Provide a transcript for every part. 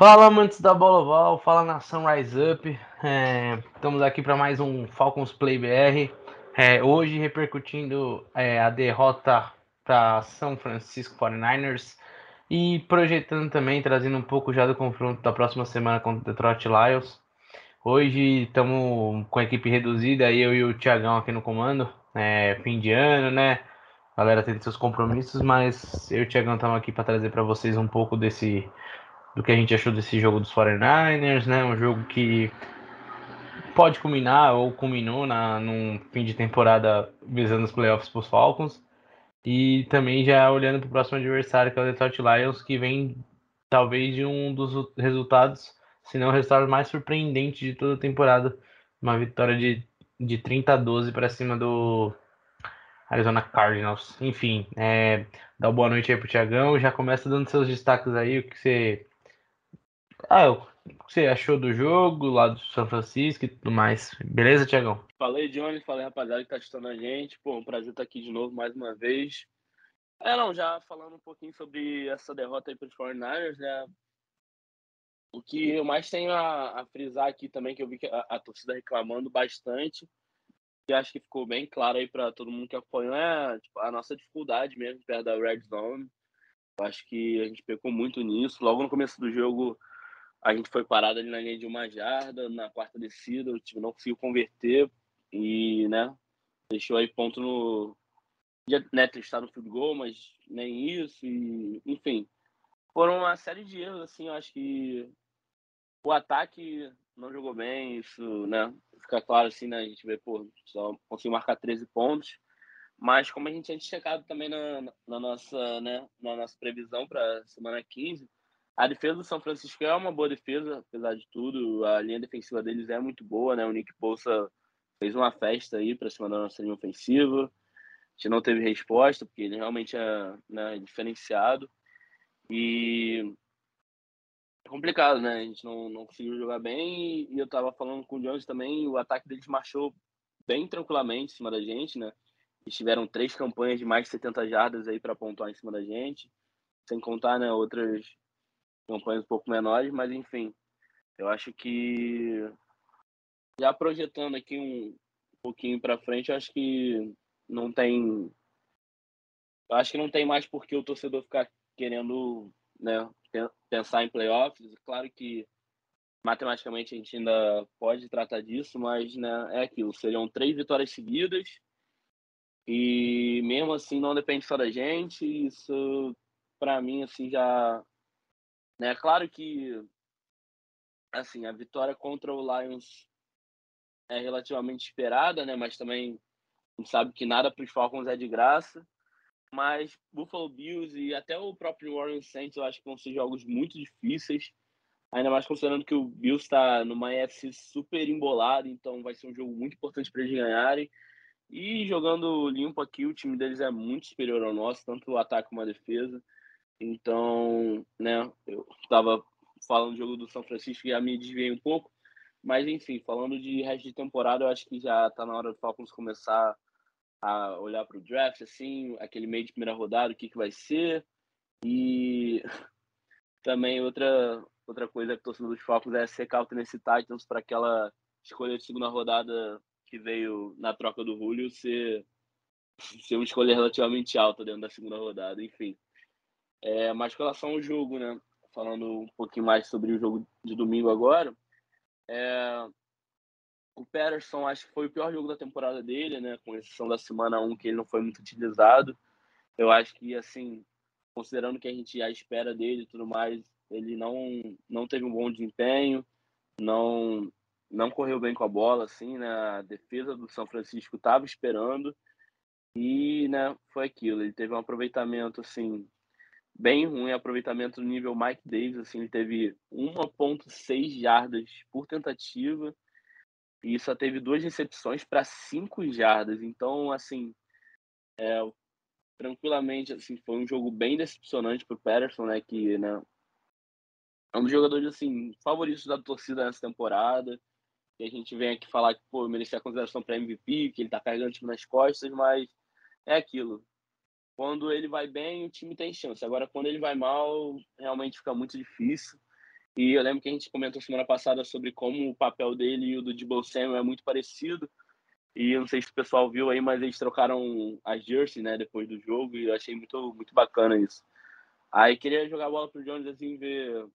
Fala amantes da bola oval, fala nação Rise Up. É, estamos aqui para mais um Falcons Play BR. É, hoje repercutindo é, a derrota para São Francisco 49ers e projetando também, trazendo um pouco já do confronto da próxima semana contra o Detroit Lions. Hoje estamos com a equipe reduzida, eu e o Tiagão aqui no comando. É, fim de ano, né? A galera tem seus compromissos, mas eu e o Tiagão estamos aqui para trazer para vocês um pouco desse do que a gente achou desse jogo dos 49ers, né? Um jogo que pode culminar ou culminou na, num fim de temporada visando os playoffs para os Falcons. E também já olhando para o próximo adversário, que é o Detroit Lions, que vem talvez de um dos resultados, se não o resultado mais surpreendente de toda a temporada. Uma vitória de, de 30 a 12 para cima do Arizona Cardinals. Enfim, é, dá boa noite aí pro Tiagão. Já começa dando seus destaques aí, o que você ah, o que você achou do jogo lá do São Francisco e tudo mais? Beleza, Tiagão? Falei, Johnny, falei, rapaziada, que tá assistindo a gente. Pô, um prazer estar aqui de novo mais uma vez. É, não, já falando um pouquinho sobre essa derrota aí para os 49ers, né? O que eu mais tenho a, a, frisar aqui também, que eu vi que a, a torcida reclamando bastante, e acho que ficou bem claro aí para todo mundo que acompanhou, é tipo, a nossa dificuldade mesmo perto da Red Zone. Eu acho que a gente pecou muito nisso. Logo no começo do jogo, a gente foi parado ali na linha de uma jarda, na quarta descida, o time não conseguiu converter e, né, deixou aí ponto no. Né, testar no field goal, mas nem isso, e, enfim. Foram uma série de erros, assim, eu acho que o ataque não jogou bem, isso, né, fica claro, assim, né, a gente vê, pô, só conseguiu marcar 13 pontos, mas como a gente tinha checado também na, na nossa, né, na nossa previsão para semana 15, a defesa do São Francisco é uma boa defesa, apesar de tudo. A linha defensiva deles é muito boa, né? O Nick Bolsa fez uma festa aí para cima da nossa linha ofensiva. A gente não teve resposta, porque ele realmente é né, diferenciado. E é complicado, né? A gente não, não conseguiu jogar bem. E eu tava falando com o Jones também, o ataque deles marchou bem tranquilamente em cima da gente, né? Eles tiveram três campanhas de mais de 70 jardas aí para pontuar em cima da gente. Sem contar, né, outras campanhas um pouco menores, mas enfim, eu acho que já projetando aqui um pouquinho para frente, eu acho que não tem acho que não tem mais por que o torcedor ficar querendo, né, pensar em playoffs. Claro que matematicamente a gente ainda pode tratar disso, mas né, é aquilo, seriam três vitórias seguidas. E mesmo assim não depende só da gente, isso para mim assim já né? Claro que assim, a vitória contra o Lions é relativamente esperada, né? Mas também gente sabe que nada para os Falcons é de graça. Mas Buffalo Bills e até o próprio Warren Saints eu acho que vão ser jogos muito difíceis. Ainda mais considerando que o Bills está numa EFC super embolada, então vai ser um jogo muito importante para eles ganharem. E jogando limpo aqui, o time deles é muito superior ao nosso, tanto o ataque como a defesa. Então, né, eu estava falando do jogo do São Francisco e já me desviei um pouco. Mas, enfim, falando de resto de temporada, eu acho que já está na hora do Falcons começar a olhar para o draft, assim, aquele meio de primeira rodada, o que, que vai ser. E também outra, outra coisa que torcendo dos Falcons é secar o Tennessee Titans para aquela escolha de segunda rodada que veio na troca do Julio ser, ser uma escolha relativamente alta dentro da segunda rodada, enfim. É, mas com relação ao jogo, né? Falando um pouquinho mais sobre o jogo de domingo agora, é, o Patterson acho que foi o pior jogo da temporada dele, né? Com exceção da semana 1 que ele não foi muito utilizado. Eu acho que, assim, considerando que a gente já espera dele e tudo mais, ele não, não teve um bom desempenho, não não correu bem com a bola, assim, né? A defesa do São Francisco estava esperando e, né, foi aquilo. Ele teve um aproveitamento, assim, bem ruim aproveitamento no nível Mike Davis, assim, ele teve 1.6 jardas por tentativa e só teve duas recepções para 5 jardas. Então, assim, é, tranquilamente, assim, foi um jogo bem decepcionante para o Patterson, né, que né, é um dos jogadores assim favoritos da torcida nessa temporada. E a gente vem aqui falar que pô, merecia a consideração para MVP, que ele está carregando o time nas costas, mas é aquilo. Quando ele vai bem, o time tem chance. Agora, quando ele vai mal, realmente fica muito difícil. E eu lembro que a gente comentou semana passada sobre como o papel dele e o do Debo Samuel é muito parecido. E eu não sei se o pessoal viu aí, mas eles trocaram as jersey, né, depois do jogo, e eu achei muito, muito bacana isso. Aí queria jogar a bola pro Jones, assim, ver o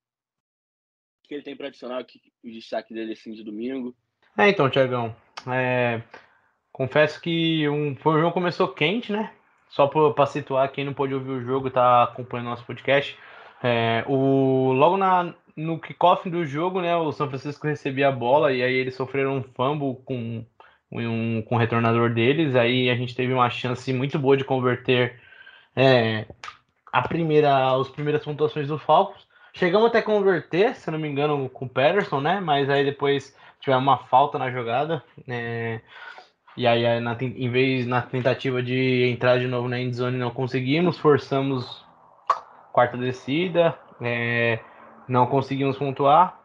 que ele tem para adicionar, o, que, o destaque dele, assim, de domingo. É, então, Tiagão, é... confesso que um... o jogo começou quente, né? Só para situar quem não pôde ouvir o jogo tá acompanhando nosso podcast. É, o, logo na, no kickoff do jogo, né, o São Francisco recebia a bola e aí eles sofreram um fumble com, um, com o retornador deles. Aí a gente teve uma chance muito boa de converter é, a primeira, as primeiras pontuações do Falcons. Chegamos até converter, se não me engano, com o Patterson, né? Mas aí depois tivemos uma falta na jogada. É, e aí, na, em vez na tentativa de entrar de novo na endzone, não conseguimos, forçamos quarta descida, é, não conseguimos pontuar.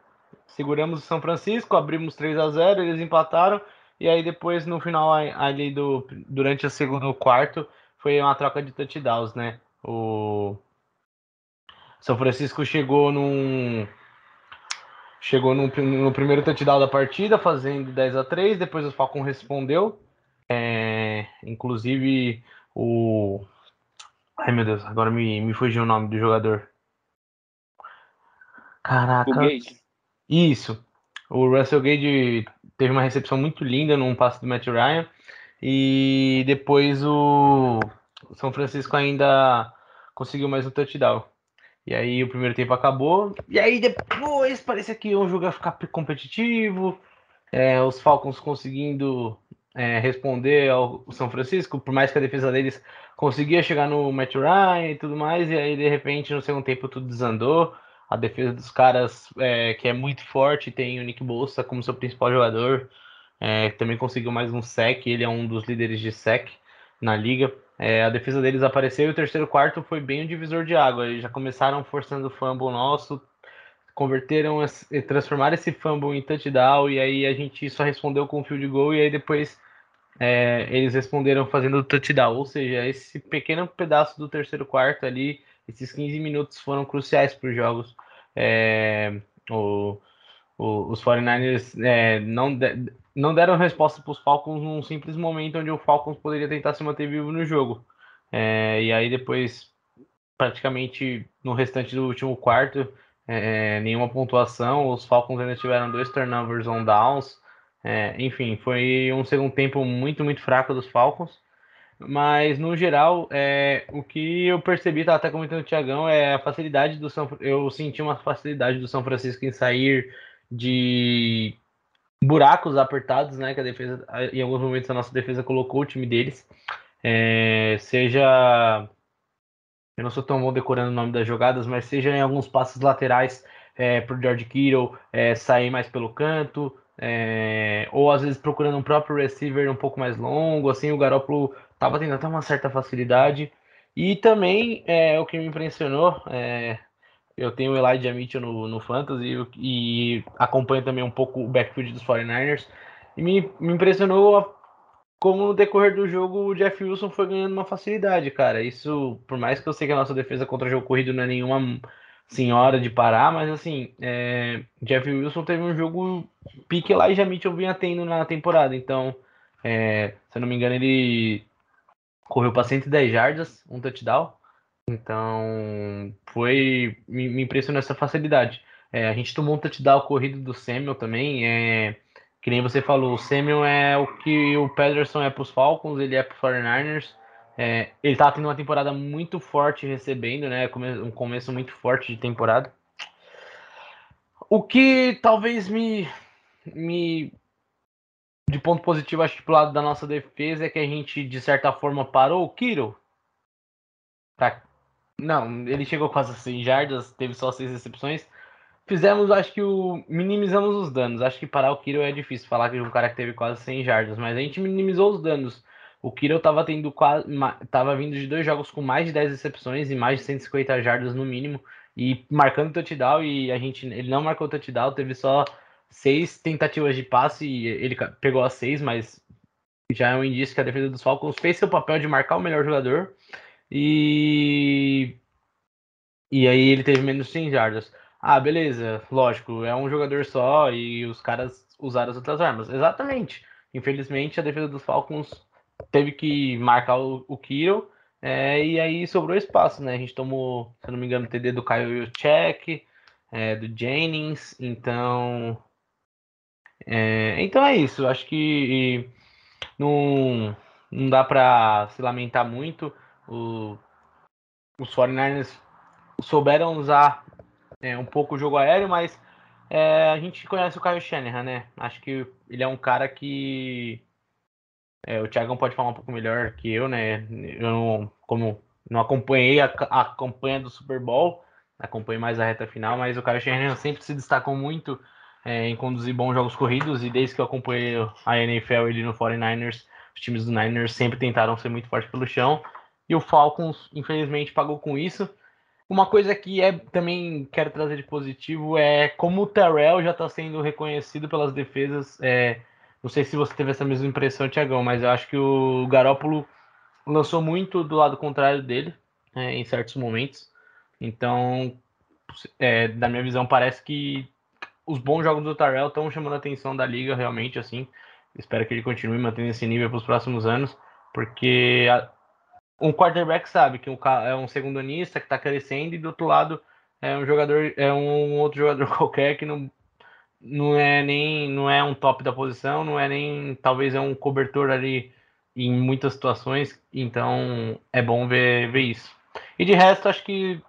Seguramos o São Francisco, abrimos 3 a 0 eles empataram. E aí depois, no final ali do durante o segundo quarto, foi uma troca de touchdowns, né? O São Francisco chegou num chegou no, no primeiro touchdown da partida, fazendo 10 a 3 depois o Falcon respondeu. É, inclusive o. Ai meu Deus, agora me, me fugiu o nome do jogador. Caraca. O Isso. O Russell Gage teve uma recepção muito linda num passe do Matt Ryan. E depois o São Francisco ainda conseguiu mais um touchdown. E aí o primeiro tempo acabou. E aí depois parecia que o jogo ia ficar competitivo. É, os Falcons conseguindo é, responder ao São Francisco, por mais que a defesa deles conseguia chegar no Matt Ryan e tudo mais. E aí de repente no segundo tempo tudo desandou. A defesa dos caras, é, que é muito forte, tem o Nick Bolsa como seu principal jogador. É, também conseguiu mais um sec, ele é um dos líderes de sec na liga. É, a defesa deles apareceu e o terceiro quarto foi bem um divisor de água. Eles já começaram forçando o fumble nosso, converteram, transformaram esse fumble em touchdown e aí a gente só respondeu com field goal e aí depois é, eles responderam fazendo o touchdown. Ou seja, esse pequeno pedaço do terceiro quarto ali, esses 15 minutos foram cruciais para os jogos. É, o, os 49ers é, não, de, não deram resposta para os Falcons num simples momento onde o Falcons poderia tentar se manter vivo no jogo. É, e aí depois, praticamente no restante do último quarto, é, nenhuma pontuação. Os Falcons ainda tiveram dois turnovers on downs. É, enfim, foi um segundo tempo muito, muito fraco dos Falcons. Mas, no geral, é, o que eu percebi, estava até comentando o Tiagão, é a facilidade do São Eu senti uma facilidade do São Francisco em sair de buracos apertados, né? Que a defesa, em alguns momentos, a nossa defesa colocou o time deles. É, seja. Eu não sou tão bom decorando o nome das jogadas, mas seja em alguns passos laterais é, para o George Kittle é, sair mais pelo canto, é, ou às vezes procurando um próprio receiver um pouco mais longo, assim, o Garoppolo estava tendo até uma certa facilidade. E também é, o que me impressionou, é, eu tenho o Elijah Mitchell no, no Fantasy e, e acompanho também um pouco o backfield dos 49ers. E me, me impressionou como no decorrer do jogo o Jeff Wilson foi ganhando uma facilidade, cara. Isso, por mais que eu sei que a nossa defesa contra o jogo corrido não é nenhuma senhora de parar, mas assim, é, Jeff Wilson teve um jogo pique Elijah Mitchell vinha tendo na temporada. Então, é, se eu não me engano, ele correu para 110 jardas, um touchdown. Então, foi. Me, me impressionou essa facilidade. É, a gente tomou um touchdown corrido do Samuel também. É, que nem você falou, o Samuel é o que o Pederson é para os Falcons, ele é para os 49ers. É, ele tá tendo uma temporada muito forte recebendo, né? Um começo muito forte de temporada. O que talvez me, me de ponto positivo, acho que pro lado da nossa defesa é que a gente, de certa forma, parou o Kiro. Pra Não, ele chegou quase a 100 jardas, teve só 6 recepções. Fizemos, acho que o. Minimizamos os danos. Acho que parar o Kiro é difícil falar que um cara que teve quase 100 jardas, mas a gente minimizou os danos. O Kiro tava tendo quase. Tava vindo de dois jogos com mais de 10 recepções e mais de 150 jardas no mínimo. E marcando touchdown, e a gente. Ele não marcou touchdown, teve só seis tentativas de passe e ele pegou as seis, mas já é um indício que a defesa dos Falcons fez seu papel de marcar o melhor jogador e e aí ele teve menos 100 jardas. Ah, beleza, lógico, é um jogador só e os caras usaram as outras armas. Exatamente. Infelizmente a defesa dos Falcons teve que marcar o, o Kiro é, e aí sobrou espaço, né? A gente tomou, se eu não me engano, o TD do Kyle Check, é, do Jennings, então é, então é isso, acho que não, não dá para se lamentar muito. O, os 49ers souberam usar é, um pouco o jogo aéreo, mas é, a gente conhece o Kyle Shanahan, né? Acho que ele é um cara que. É, o Thiagão pode falar um pouco melhor que eu, né? Eu não, como não acompanhei a, a campanha do Super Bowl, acompanhei mais a reta final, mas o Kyle Shanahan sempre se destacou muito é, em conduzir bons jogos corridos, e desde que eu acompanhei a NFL ele no 49ers, os times do Niners sempre tentaram ser muito fortes pelo chão, e o Falcons, infelizmente, pagou com isso. Uma coisa que é também quero trazer de positivo é como o Terrell já está sendo reconhecido pelas defesas. É, não sei se você teve essa mesma impressão, Tiagão, mas eu acho que o Garópolo lançou muito do lado contrário dele é, em certos momentos. Então, é, da minha visão, parece que os bons jogos do Tarell estão chamando a atenção da liga, realmente, assim. Espero que ele continue mantendo esse nível para os próximos anos, porque a, um quarterback sabe que um, é um segundonista que está crescendo e do outro lado é um jogador, é um outro jogador qualquer que não, não é nem não é um top da posição, não é nem talvez é um cobertor ali em muitas situações, então é bom ver, ver isso. E de resto, acho que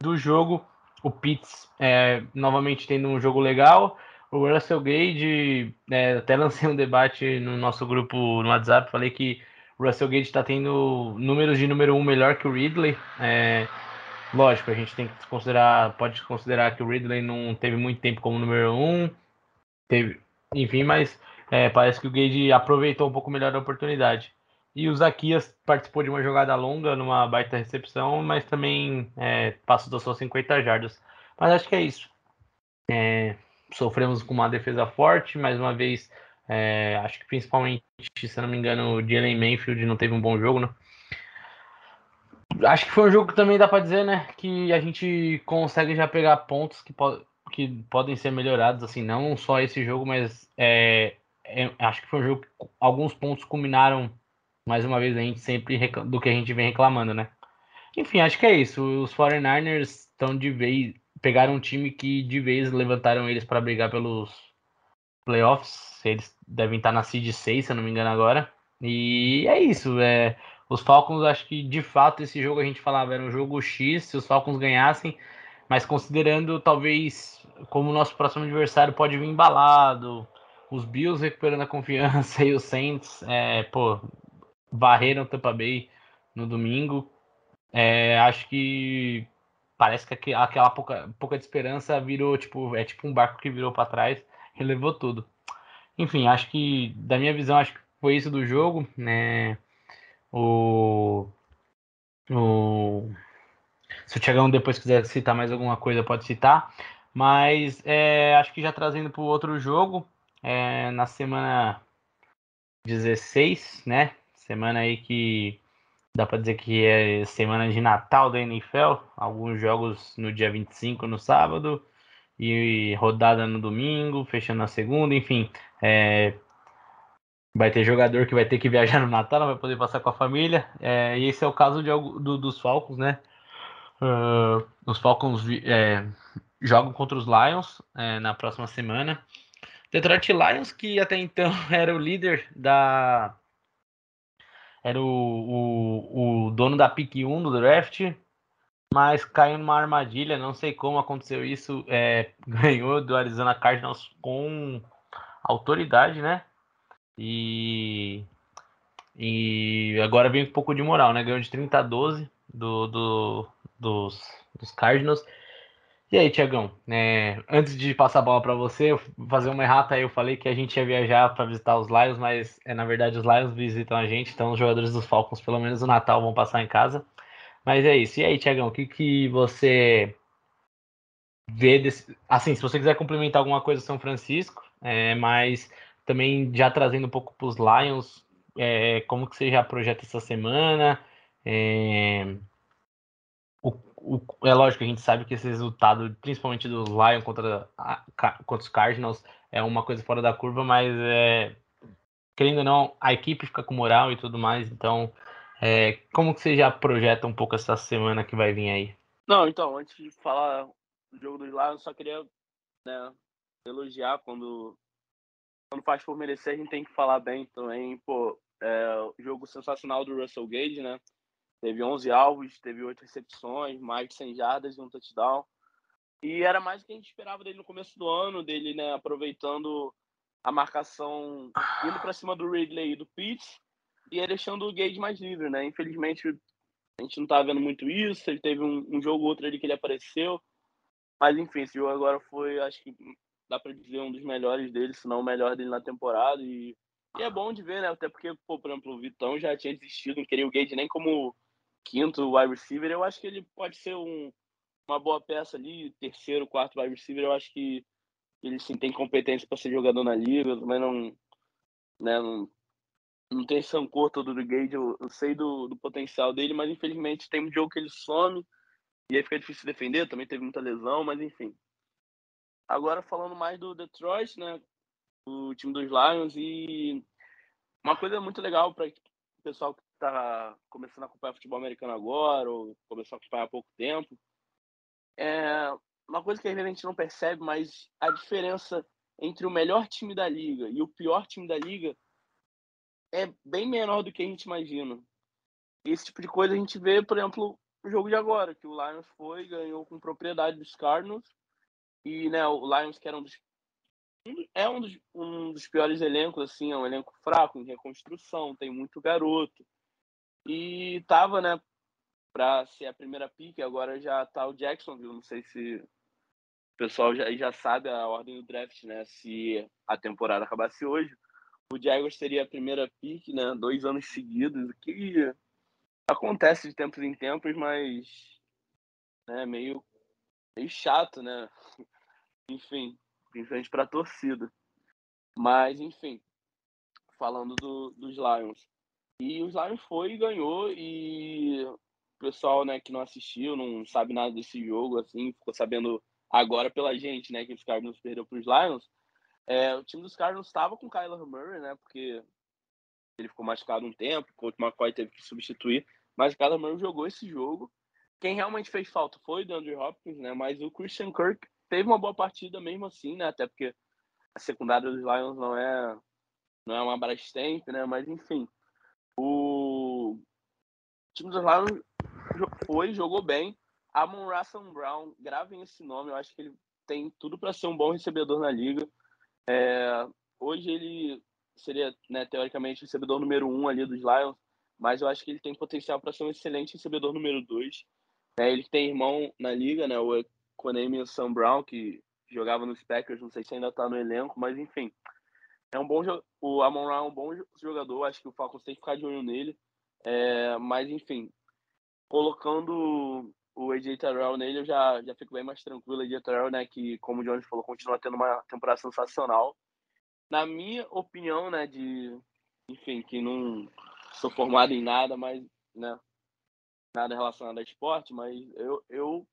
do jogo o Pitts é, novamente tendo um jogo legal. O Russell Gage, é, até lancei um debate no nosso grupo no WhatsApp, falei que Russell Gage está tendo números de número um melhor que o Ridley. É, lógico, a gente tem que considerar, pode considerar que o Ridley não teve muito tempo como número um, teve, enfim, mas é, parece que o Gage aproveitou um pouco melhor a oportunidade. E o Zaquias participou de uma jogada longa, numa baita recepção, mas também é, passou das suas 50 jardas. Mas acho que é isso. É, sofremos com uma defesa forte, mais uma vez. É, acho que principalmente, se não me engano, o Jalen Mayfield não teve um bom jogo, né? Acho que foi um jogo que também dá para dizer, né? Que a gente consegue já pegar pontos que, po que podem ser melhorados, assim, não só esse jogo, mas é, é, acho que foi um jogo que alguns pontos culminaram mais uma vez a gente sempre do que a gente vem reclamando, né? Enfim, acho que é isso. Os 49ers estão de vez pegaram um time que de vez levantaram eles para brigar pelos playoffs. Eles devem estar na seed 6, se eu não me engano agora. E é isso, é os Falcons, acho que de fato esse jogo a gente falava era um jogo X, se os Falcons ganhassem, mas considerando talvez como o nosso próximo adversário pode vir embalado, os Bills recuperando a confiança e os Saints, é, pô, varreram Tampa Bay no domingo. É, acho que parece que aquela pouca, pouca de esperança virou tipo é tipo um barco que virou para trás e levou tudo. Enfim, acho que da minha visão acho que foi isso do jogo, né? O, o se o Thiagão depois quiser citar mais alguma coisa pode citar, mas é, acho que já trazendo para o outro jogo é, na semana 16, né? Semana aí que dá para dizer que é semana de Natal da NFL. Alguns jogos no dia 25, no sábado, e rodada no domingo, fechando na segunda, enfim. É, vai ter jogador que vai ter que viajar no Natal, não vai poder passar com a família. É, e esse é o caso de, do, dos Falcons, né? Uh, os Falcons é, jogam contra os Lions é, na próxima semana. Detroit Lions, que até então era o líder da era o, o, o dono da pick 1 do draft, mas caiu numa armadilha, não sei como aconteceu isso, é, ganhou do Arizona Cardinals com autoridade, né? E, e agora vem um pouco de moral, né? Ganhou de 30 a 12 do, do, dos, dos Cardinals. E aí, Tiagão, é, antes de passar a bola para você, fazer uma errata aí, eu falei que a gente ia viajar para visitar os Lions, mas é, na verdade os Lions visitam a gente, então os jogadores dos Falcons, pelo menos no Natal, vão passar em casa. Mas é isso. E aí, Tiagão, o que, que você vê desse. Assim, se você quiser complementar alguma coisa São Francisco, é, mas também já trazendo um pouco para os Lions, é, como que você já projeta essa semana? É, o, o, é lógico a gente sabe que esse resultado, principalmente do Lions contra, contra os Cardinals, é uma coisa fora da curva, mas é, querendo ou não, a equipe fica com moral e tudo mais, então é, como que você já projeta um pouco essa semana que vai vir aí? Não, então, antes de falar do jogo dos Lions, só queria né, elogiar quando, quando faz por merecer, a gente tem que falar bem também. Pô, é, jogo sensacional do Russell Gage, né? Teve 11 alvos, teve 8 recepções, mais de 100 jardas e um touchdown. E era mais o que a gente esperava dele no começo do ano, dele né, aproveitando a marcação, indo para cima do Ridley e do Pitts e deixando o Gage mais livre, né? Infelizmente, a gente não tá vendo muito isso. Ele teve um, um jogo ou outro ali que ele apareceu. Mas, enfim, esse jogo agora foi, acho que dá para dizer, um dos melhores dele, se não o melhor dele na temporada. E, e, é bom de ver, né? Até porque, pô, por exemplo, o Vitão já tinha desistido, não queria o Gage nem como quinto wide receiver. Eu acho que ele pode ser um, uma boa peça ali, terceiro, quarto wide receiver. Eu acho que ele sim tem competência para ser jogador na liga. Também não, né, não não tem esse rancor todo do Gage, eu, eu sei do, do, potencial dele, mas infelizmente tem um jogo que ele some e aí fica difícil defender, também teve muita lesão, mas enfim. Agora falando mais do Detroit, né, o time dos Lions e uma coisa muito legal para o pessoal que está começando a acompanhar futebol americano agora ou começou a acompanhar há pouco tempo, é uma coisa que a gente não percebe, mas a diferença entre o melhor time da liga e o pior time da liga é bem menor do que a gente imagina. Esse tipo de coisa a gente vê, por exemplo, no jogo de agora, que o Lions foi, ganhou com propriedade dos Cardinals, e né, o Lions, que era um dos, é um dos, um dos piores elencos, assim, é um elenco fraco, em reconstrução, tem muito garoto. E tava, né, para ser a primeira pick, agora já tá o Jacksonville, não sei se o pessoal já, já sabe a ordem do draft, né, se a temporada acabasse hoje o Jaguars seria a primeira pick, né? Dois anos seguidos, o que acontece de tempos em tempos, mas é né, meio, meio chato, né? enfim, principalmente para a torcida. Mas, enfim, falando do, dos Lions. E os Lions foi e ganhou, e o pessoal né, que não assistiu, não sabe nada desse jogo, assim, ficou sabendo agora pela gente, né, que os Cardinals perdeu para os Lions. É, o time dos Cardinals estava com o Kyler Murray, né? Porque ele ficou machucado um tempo, o Colt McCoy teve que substituir, mas o Kyler Murray jogou esse jogo. Quem realmente fez falta foi o DeAndre Hopkins, né? Mas o Christian Kirk teve uma boa partida mesmo assim, né? Até porque a secundária dos Lions não é não é uma Brastemp, né? Mas enfim, o time dos Lions foi, jogou bem. Amon Russell Brown, gravem esse nome, eu acho que ele tem tudo para ser um bom recebedor na liga. É, hoje ele seria, né, teoricamente, o recebedor número um ali dos Lions, mas eu acho que ele tem potencial para ser um excelente recebedor número dois. É, ele tem irmão na liga, né, o Equanimous Sam Brown, que jogava nos Packers, não sei se ainda está no elenco, mas enfim. É um bom o Amon Ra é um bom jogador, acho que o Falcons tem que ficar de olho nele. É, mas enfim, colocando o AJ Terrell nele, eu já, já fico bem mais tranquilo. AJ Terrell, né, que, como o Jones falou, continua tendo uma temporada sensacional. Na minha opinião, né, de, enfim, que não sou formado em nada, mas, né, nada relacionado a esporte, mas eu, eu,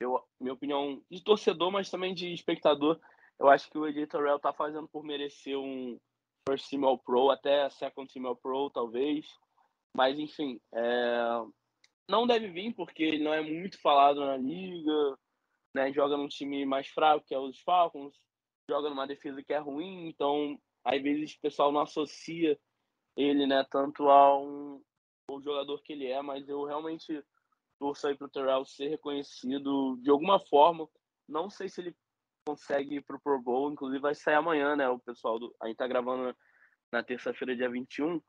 eu minha opinião de torcedor, mas também de espectador, eu acho que o AJ Terrell tá fazendo por merecer um First Team All Pro, até Second Team All Pro, talvez. Mas, enfim, é, não deve vir porque ele não é muito falado na liga, né? Joga num time mais fraco que é os Falcons, joga numa defesa que é ruim, então às vezes o pessoal não associa ele, né, tanto ao, ao jogador que ele é, mas eu realmente torço aí pro Terrell ser reconhecido de alguma forma. Não sei se ele consegue ir pro Pro Bowl, inclusive vai sair amanhã, né? O pessoal do, a gente tá gravando na terça-feira, dia 21.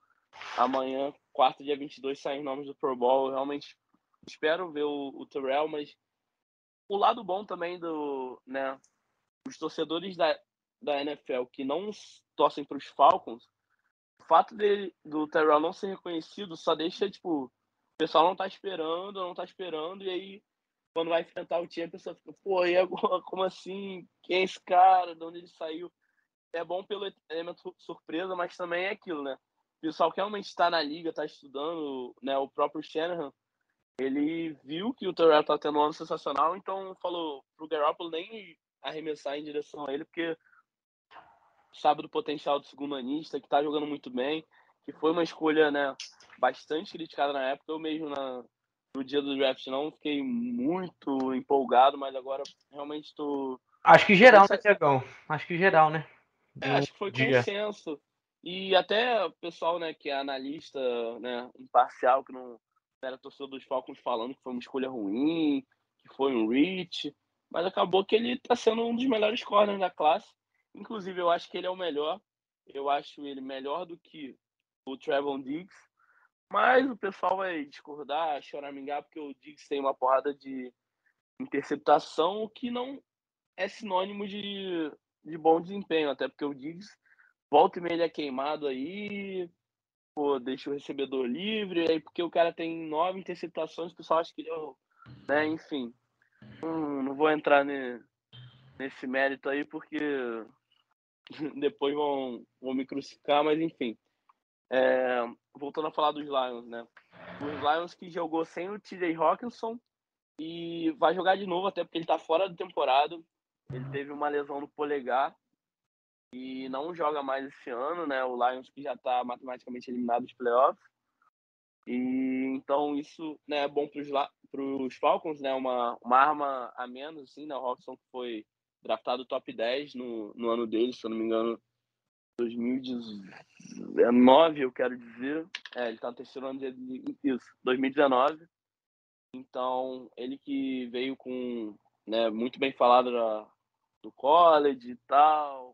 Amanhã, quarta, dia 22, saem nomes do Pro Bowl. Eu realmente espero ver o, o Terrell, mas o lado bom também do, né, os torcedores da, da NFL que não torcem para os Falcons, o fato dele, do Terrell não ser reconhecido só deixa, tipo, o pessoal não tá esperando, não tá esperando, e aí quando vai enfrentar o time, a pessoa fica, pô, e agora, como assim? Quem é esse cara? De onde ele saiu? É bom pelo elemento surpresa, mas também é aquilo, né? O pessoal que realmente está na liga, está estudando, né? O próprio Shanahan, ele viu que o Terrell tá tendo um ano sensacional, então falou pro Garoppolo nem arremessar em direção a ele, porque sabe do potencial do segundo anista, que tá jogando muito bem, que foi uma escolha, né, bastante criticada na época, eu mesmo na, no dia do draft não fiquei muito empolgado, mas agora realmente estou... Acho que geral, né, Tiagão? Acho que geral, né? É, acho que foi dia. consenso. E até o pessoal, né, que é analista, né, imparcial, que não era torcedor dos Falcons falando que foi uma escolha ruim, que foi um reach, mas acabou que ele está sendo um dos melhores corners da classe. Inclusive, eu acho que ele é o melhor. Eu acho ele melhor do que o Trevon Diggs. Mas o pessoal vai discordar, choramingar, porque o Diggs tem uma porrada de interceptação, que não é sinônimo de, de bom desempenho, até porque o Diggs volta e meia ele é queimado aí, pô, deixa o recebedor livre, aí porque o cara tem nove interceptações, o pessoal acha que ele é o. Né, enfim. Hum, não vou entrar ne, nesse mérito aí, porque depois vão, vão me crucificar, mas enfim. É, voltando a falar dos Lions, né? Os Lions que jogou sem o TJ Hawkinson e vai jogar de novo, até porque ele tá fora da temporada. Ele teve uma lesão no polegar e não joga mais esse ano, né? O Lions que já está matematicamente eliminado dos playoffs. E então isso né, é bom para os Falcons, né? Uma, uma arma a menos, assim, né? O Hawkinson foi draftado top 10 no, no ano dele, se eu não me engano, 2019, eu quero dizer. É, ele está no terceiro ano de isso, 2019. Então, ele que veio com, né, muito bem falado da, do college e tal,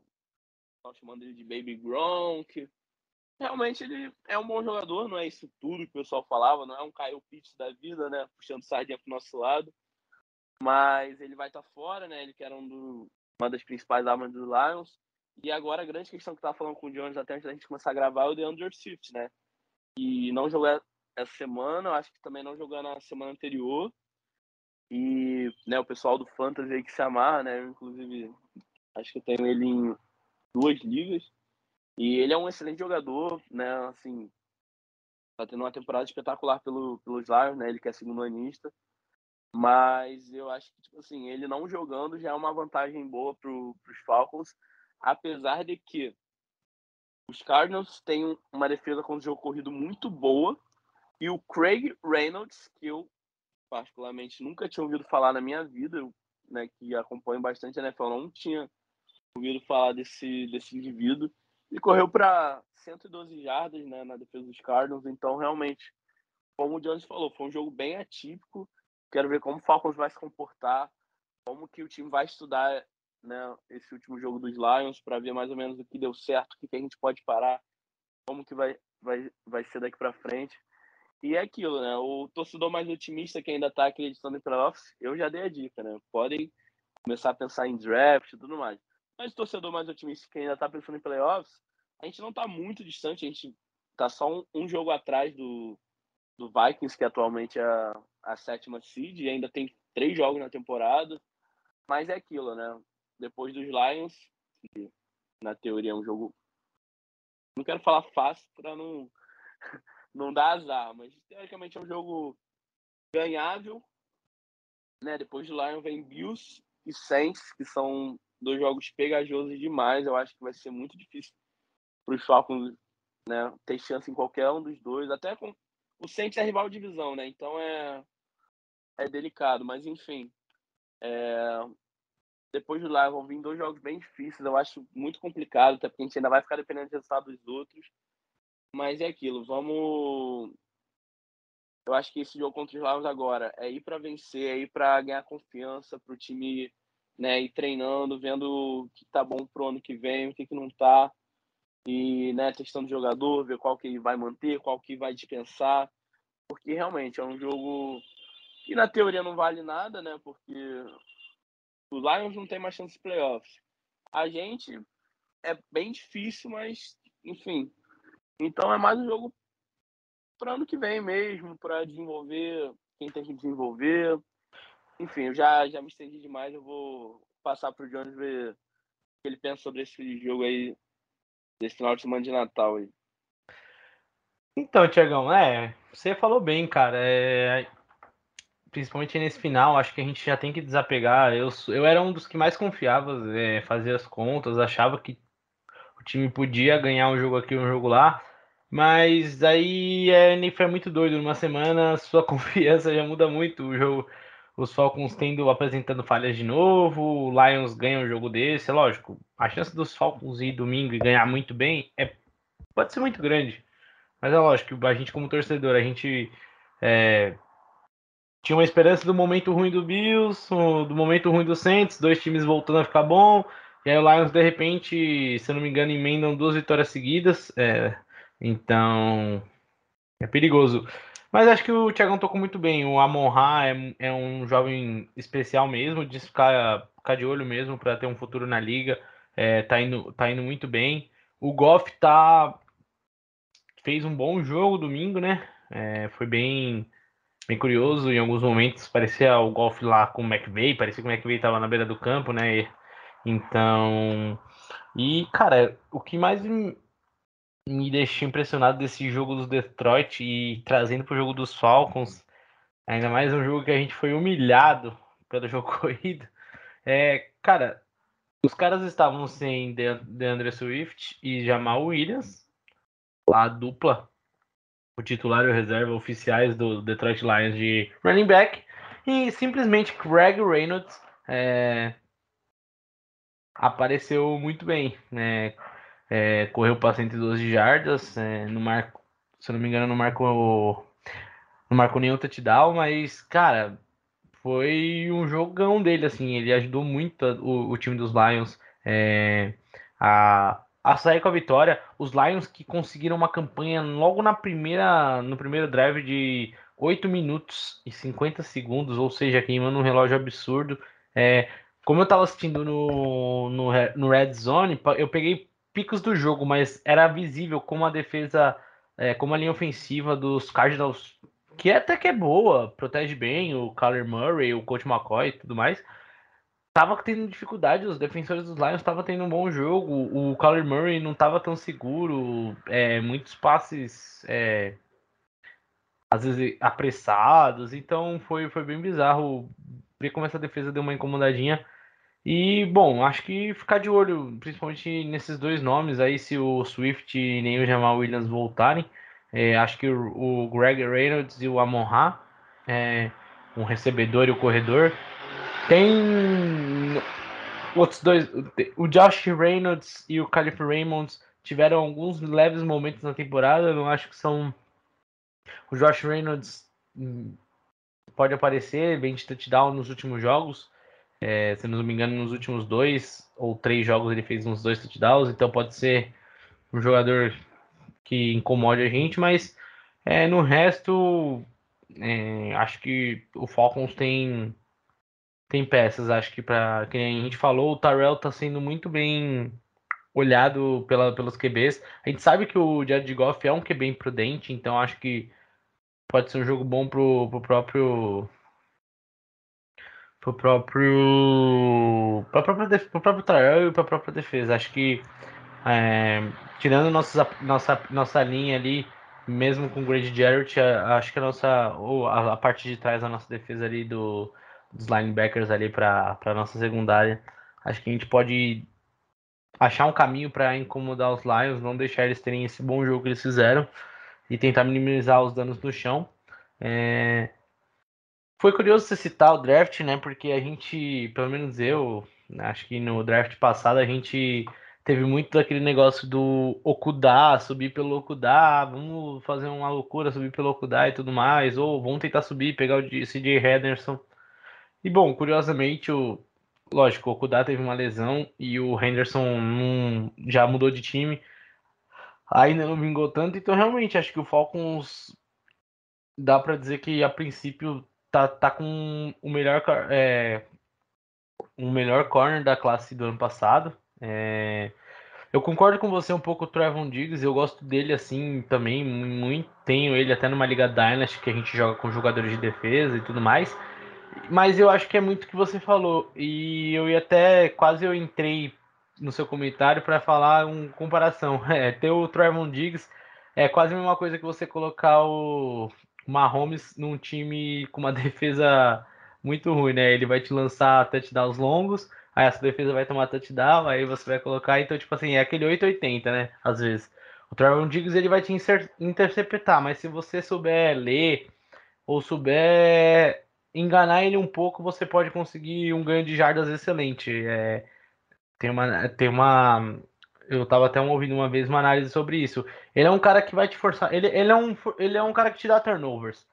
estão chamando ele de Baby Gronk. Realmente ele é um bom jogador, não é isso tudo que o pessoal falava, não é um Kyle Pitts da vida, né? Puxando sardinha pro nosso lado. Mas ele vai estar tá fora, né? Ele que era um do, uma das principais armas dos Lions. E agora a grande questão que eu tava falando com o Jones até antes da gente começar a gravar é o DeAndre Swift, né? E não jogou essa semana, eu acho que também não jogou na semana anterior. E né, o pessoal do Fantasy aí que se amarra, né? Inclusive, acho que eu tenho ele em duas ligas. E ele é um excelente jogador, né? Assim, tá tendo uma temporada espetacular pelo, pelos Lions, né? Ele que é segundo anista. Mas eu acho que, tipo assim, ele não jogando já é uma vantagem boa para os Falcons, apesar de que os Cardinals têm uma defesa com o jogo corrido muito boa. E o Craig Reynolds, que eu particularmente nunca tinha ouvido falar na minha vida, né, que acompanho bastante a NFL, não tinha ouvido falar desse, desse indivíduo. Ele correu para 112 jardas né, na defesa dos Cardinals, então realmente, como o Jones falou, foi um jogo bem atípico. Quero ver como o Falcons vai se comportar, como que o time vai estudar né, esse último jogo dos Lions para ver mais ou menos o que deu certo, o que, que a gente pode parar, como que vai, vai, vai ser daqui para frente. E é aquilo, né? O torcedor mais otimista que ainda está acreditando em playoffs, eu já dei a dica, né? Podem começar a pensar em draft e tudo mais. Mas o torcedor mais otimista que ainda está pensando em playoffs, a gente não está muito distante, a gente está só um, um, jogo atrás do, do Vikings, que atualmente é a, a sétima seed, e ainda tem três jogos na temporada. Mas é aquilo, né? Depois dos Lions, que na teoria é um jogo. Não quero falar fácil para não, não dar azar, mas teoricamente é um jogo ganhável. Né? Depois do Lions vem Bills e Saints, que são dois jogos pegajosos demais. Eu acho que vai ser muito difícil para os Falcons né, ter chance em qualquer um dos dois. Até com o Saints é rival de divisão, né? Então é, é delicado. Mas enfim, é... depois do lá vão vir dois jogos bem difíceis. Eu acho muito complicado, até porque a gente ainda vai ficar dependendo do resultado dos outros. Mas é aquilo. Vamos eu acho que esse jogo contra os Lions agora é ir para vencer, é ir para ganhar confiança, para o time né, ir treinando, vendo o que tá bom pro ano que vem, o que, que não tá, e né, testando o jogador, ver qual que vai manter, qual que vai dispensar, porque realmente é um jogo que na teoria não vale nada, né? Porque o Lions não tem mais chance de playoffs. A gente é bem difícil, mas enfim. Então é mais um jogo para ano que vem mesmo, para desenvolver quem tem que desenvolver. Enfim, eu já, já me estendi demais, eu vou passar para o Jones ver o que ele pensa sobre esse jogo aí, desse final de semana de Natal aí. Então, Tiagão, é, você falou bem, cara. É, principalmente nesse final, acho que a gente já tem que desapegar. Eu, eu era um dos que mais confiava, é, fazia as contas, achava que o time podia ganhar um jogo aqui, um jogo lá. Mas aí é, é muito doido. Numa semana, sua confiança já muda muito. O jogo, os Falcons tendo apresentando falhas de novo, o Lions ganha um jogo desse. É lógico, a chance dos Falcons ir domingo e ganhar muito bem é, pode ser muito grande. Mas é lógico, a gente como torcedor, a gente é, tinha uma esperança do momento ruim do Bills, do momento ruim do Saints, dois times voltando a ficar bom. E aí o Lions, de repente, se eu não me engano, emendam duas vitórias seguidas. É, então, é perigoso. Mas acho que o Thiagão tocou muito bem. O Amon Ra é, é, um jovem especial mesmo, de ficar, ficar de olho mesmo para ter um futuro na liga. É, tá, indo, tá indo muito bem. O Goff tá, fez um bom jogo domingo, né? É, foi bem, bem curioso. Em alguns momentos parecia o Goff lá com o McVeigh, parecia que o McVeigh estava na beira do campo, né? Então. E, cara, o que mais me deixou impressionado desse jogo dos Detroit e trazendo para o jogo dos Falcons, ainda mais um jogo que a gente foi humilhado pelo jogo corrido. É, cara, os caras estavam sem DeAndre Swift e Jamal Williams, a dupla, o titular e o reserva oficiais do Detroit Lions de running back, e simplesmente Craig Reynolds é, apareceu muito bem, né? É, correu para 112 jardas, é, no marco, se não me engano, não marcou, não marcou nenhum touchdown, mas, cara, foi um jogão dele, assim, ele ajudou muito o, o time dos Lions é, a, a sair com a vitória. Os Lions que conseguiram uma campanha logo na primeira, no primeiro drive de 8 minutos e 50 segundos, ou seja, queimando um relógio absurdo. É, como eu estava assistindo no, no, no Red Zone, eu peguei picos do jogo, mas era visível como a defesa, é, como a linha ofensiva dos Cardinals, que até que é boa, protege bem o Kyler Murray, o Coach McCoy e tudo mais, tava tendo dificuldade, os defensores dos Lions estavam tendo um bom jogo, o Kyler Murray não estava tão seguro, é, muitos passes é, às vezes apressados, então foi, foi bem bizarro ver como essa defesa deu uma incomodadinha. E, bom, acho que ficar de olho, principalmente nesses dois nomes aí, se o Swift e nem o Jamal Williams voltarem. É, acho que o, Greg Reynolds e o Amon Ra, é, um recebedor e o corredor. Tem outros dois, o Josh Reynolds e o Caliph Raymonds tiveram alguns leves momentos na temporada. Não acho que são. O Josh Reynolds hum, pode aparecer bem de touchdown nos últimos jogos. É, se não me engano, nos últimos dois ou três jogos ele fez uns dois touchdowns, então pode ser um jogador que incomode a gente, mas é, no resto, é, acho que o Falcons tem tem peças, acho que para quem a gente falou, o Tarell tá sendo muito bem olhado pela, pelos QBs. A gente sabe que o Jared Goff é um QB imprudente, então acho que pode ser um jogo bom pro, pro próprio pro próprio pro próprio, pro próprio trial e para a própria defesa. Acho que é, tirando nossa, nossa, nossa linha ali, mesmo com o Grady Jarrett, acho que a nossa ou a, a, parte de trás da nossa defesa ali do, dos linebackers ali para a nossa secundária, acho que a gente pode achar um caminho para incomodar os Lions, não deixar eles terem esse bom jogo que eles fizeram e tentar minimizar os danos no chão. É, foi curioso você citar o draft, né? Porque a gente, pelo menos eu, acho que no draft passado a gente teve muito daquele negócio do Okudá, subir pelo Okudá, vamos fazer uma loucura, subir pelo Okudá e tudo mais, ou vamos tentar subir, pegar o CJ Henderson. E bom, curiosamente, o, lógico, o Okudá teve uma lesão e o Henderson já mudou de time, ainda não vingou tanto, então realmente acho que o Falcons dá para dizer que a princípio tá, tá com o melhor, é, o melhor corner da classe do ano passado. É, eu concordo com você um pouco, o Trevon Diggs. Eu gosto dele assim também, muito. Tenho ele até numa Liga Dynasty que a gente joga com jogadores de defesa e tudo mais. Mas eu acho que é muito o que você falou. E eu ia até quase eu entrei no seu comentário para falar uma comparação. É, ter o Trevon Diggs é quase a mesma coisa que você colocar o Mahomes num time com uma defesa muito ruim, né? Ele vai te lançar touchdowns longos, aí essa defesa vai tomar touchdown, aí você vai colocar, então tipo assim, é aquele 880, né? Às vezes. O Trevon Diggs ele vai te interceptar, mas se você souber ler ou souber enganar ele um pouco, você pode conseguir um ganho de jardas excelente. É, tem uma, tem uma, eu tava até ouvindo uma vez uma análise sobre isso. Ele é um cara que vai te forçar. Ele, ele, é, um, ele é um cara que te dá turnovers.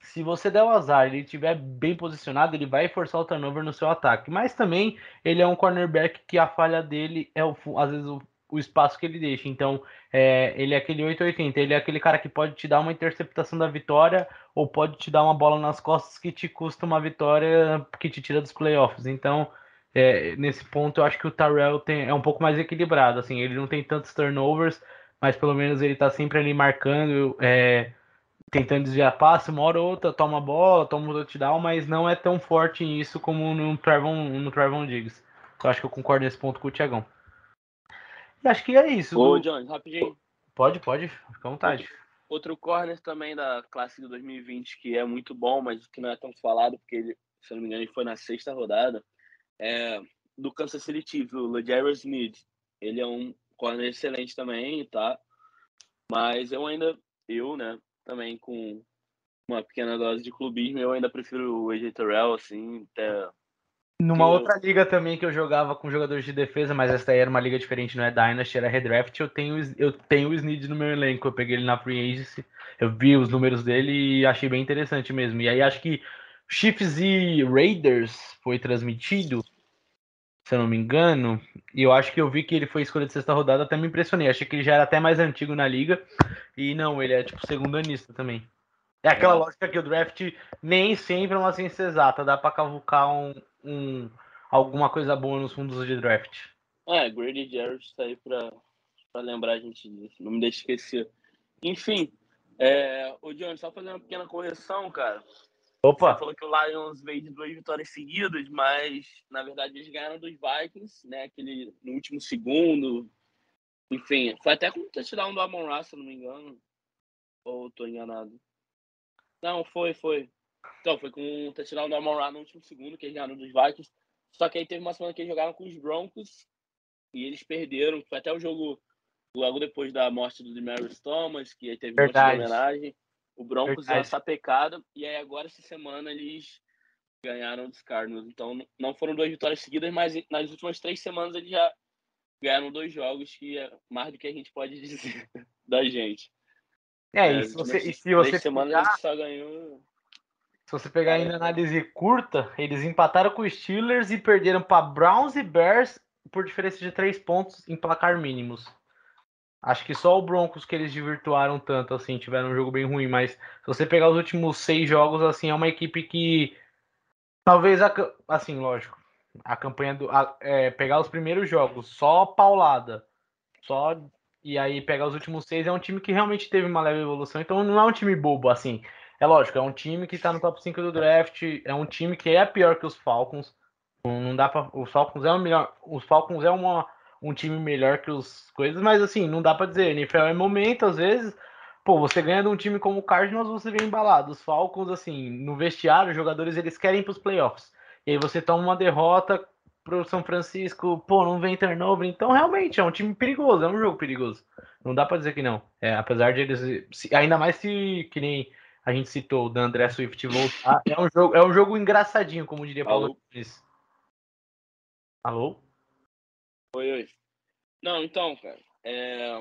Se você der o azar, ele estiver bem posicionado, ele vai forçar o turnover no seu ataque. Mas também ele é um cornerback que a falha dele é o, às vezes o, o espaço que ele deixa. Então, é, ele é aquele 880, ele é aquele cara que pode te dar uma interceptação da vitória ou pode te dar uma bola nas costas que te custa uma vitória que te tira dos playoffs. Então, é, nesse ponto eu acho que o Tarell tem, é um pouco mais equilibrado. Assim, ele não tem tantos turnovers, mas pelo menos ele tá sempre ali marcando, é, tentando desviar passe, uma hora ou outra, toma a bola, toma um touchdown, mas não é tão forte nisso como no Trevon, no Trevon Diggs. Eu acho que eu concordo nesse ponto com o Tiagão. E acho que é isso. Ô, John, rapidinho. Pode, pode, fica à vontade. Outro corner também da classe de 2020 que é muito bom, mas que não é tão falado, porque ele, se não me engano, ele foi na sexta rodada é, do Kansas City Chiefs, o LeGarrette Smith. Ele é um corner excelente também, tá? Mas eu ainda, eu, né, também com uma pequena dose de clubismo, eu ainda prefiro o AJ Terrell, assim, até... Numa eu... outra liga também que eu jogava com jogadores de defesa, mas essa aí era uma liga diferente, não é Dynasty, era Redraft, eu tenho, eu tenho o Snead no meu elenco, eu peguei ele na Free Agency, eu vi os números dele e achei bem interessante mesmo. E aí acho que Chiefs e Raiders foi transmitido, se eu não me engano, e eu acho que eu vi que ele foi escolha de sexta rodada, até me impressionei. Achei que ele já era até mais antigo na liga, e não, ele é tipo segundo anista também. É aquela é. lógica que o draft nem sempre é uma ciência exata, dá para cavucar um, um, alguma coisa boa nos fundos de draft. É, Grady Jarrett tá aí pra, pra lembrar a gente disso, não me deixe esquecer. Enfim, é, o John, só fazer uma pequena correção, cara. Opa! Você falou que o Lions veio de duas vitórias seguidas, mas na verdade eles ganharam dos Vikings, né? Aquele no último segundo. Enfim, foi até com o touchdown do Amon Ra, se não me engano. Ou tô enganado? Não, foi, foi. Então, foi com o touchdown do Amon Ra no último segundo, que eles ganharam dos Vikings. Só que aí teve uma semana que eles jogaram com os Broncos e eles perderam. Foi até o jogo logo depois da morte do Demarius Thomas, que aí teve Verdade. uma homenagem. O Broncos é essa pecada e aí agora essa semana eles ganharam dos Cardinals. Então não foram duas vitórias seguidas, mas nas últimas três semanas eles já ganharam dois jogos que é mais do que a gente pode dizer da gente. É, é e se você, e se você semanas pegar, só ganhou. Se você pegar ainda análise curta, eles empataram com os Steelers e perderam para Browns e Bears por diferença de três pontos em placar mínimos. Acho que só o Broncos que eles divirtuaram tanto, assim, tiveram um jogo bem ruim, mas se você pegar os últimos seis jogos, assim, é uma equipe que talvez, a, assim, lógico, a campanha do. A, é, pegar os primeiros jogos, só paulada, só. E aí pegar os últimos seis é um time que realmente teve uma leve evolução, então não é um time bobo, assim. É lógico, é um time que tá no top 5 do draft, é um time que é pior que os Falcons. Não dá para Os Falcons é o melhor. Os Falcons é uma um time melhor que os coisas, mas assim, não dá para dizer. NFL é momento, às vezes. Pô, você ganha de um time como o Cardinals, você vem embalado. Os Falcons, assim, no vestiário, os jogadores eles querem ir pros playoffs. E aí você toma uma derrota pro São Francisco, pô, não vem turnover. Então, realmente, é um time perigoso, é um jogo perigoso. Não dá para dizer que não. É, apesar de eles. Se, ainda mais se, que nem a gente citou, o André Swift voltar. É um jogo, é um jogo engraçadinho, como diria Paulo Nunes. Alô? Oi, oi. Não, então, cara, é...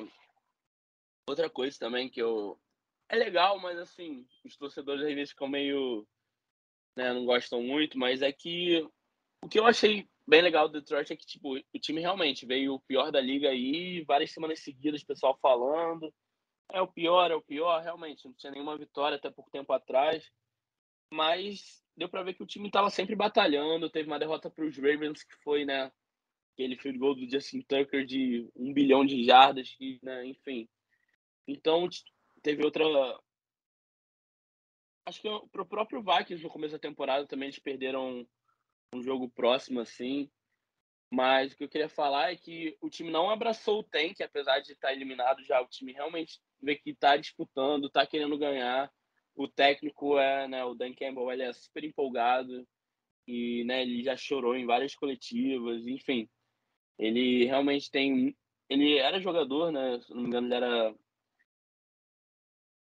outra coisa também que eu. É legal, mas assim, os torcedores às vezes ficam meio. Né, não gostam muito, mas é que o que eu achei bem legal do Detroit é que, tipo, o time realmente veio o pior da liga aí, várias semanas seguidas, pessoal falando. É o pior, é o pior, realmente, não tinha nenhuma vitória até pouco tempo atrás. mas deu para ver que o time estava sempre batalhando. Teve uma derrota para os Ravens que foi, né, aquele field goal do Justin Tucker de um bilhão de jardas, né, enfim. Então teve outra. Acho que para o próprio Vikings no começo da temporada também eles perderam um jogo próximo assim. Mas o que eu queria falar é que o time não abraçou o tank, apesar de estar eliminado já. O time realmente vê que está disputando, está querendo ganhar. O técnico é, né, o Dan Campbell, ele é super empolgado e, né, ele já chorou em várias coletivas, enfim. Ele realmente tem, ele era jogador, né? Se não me engano, ele era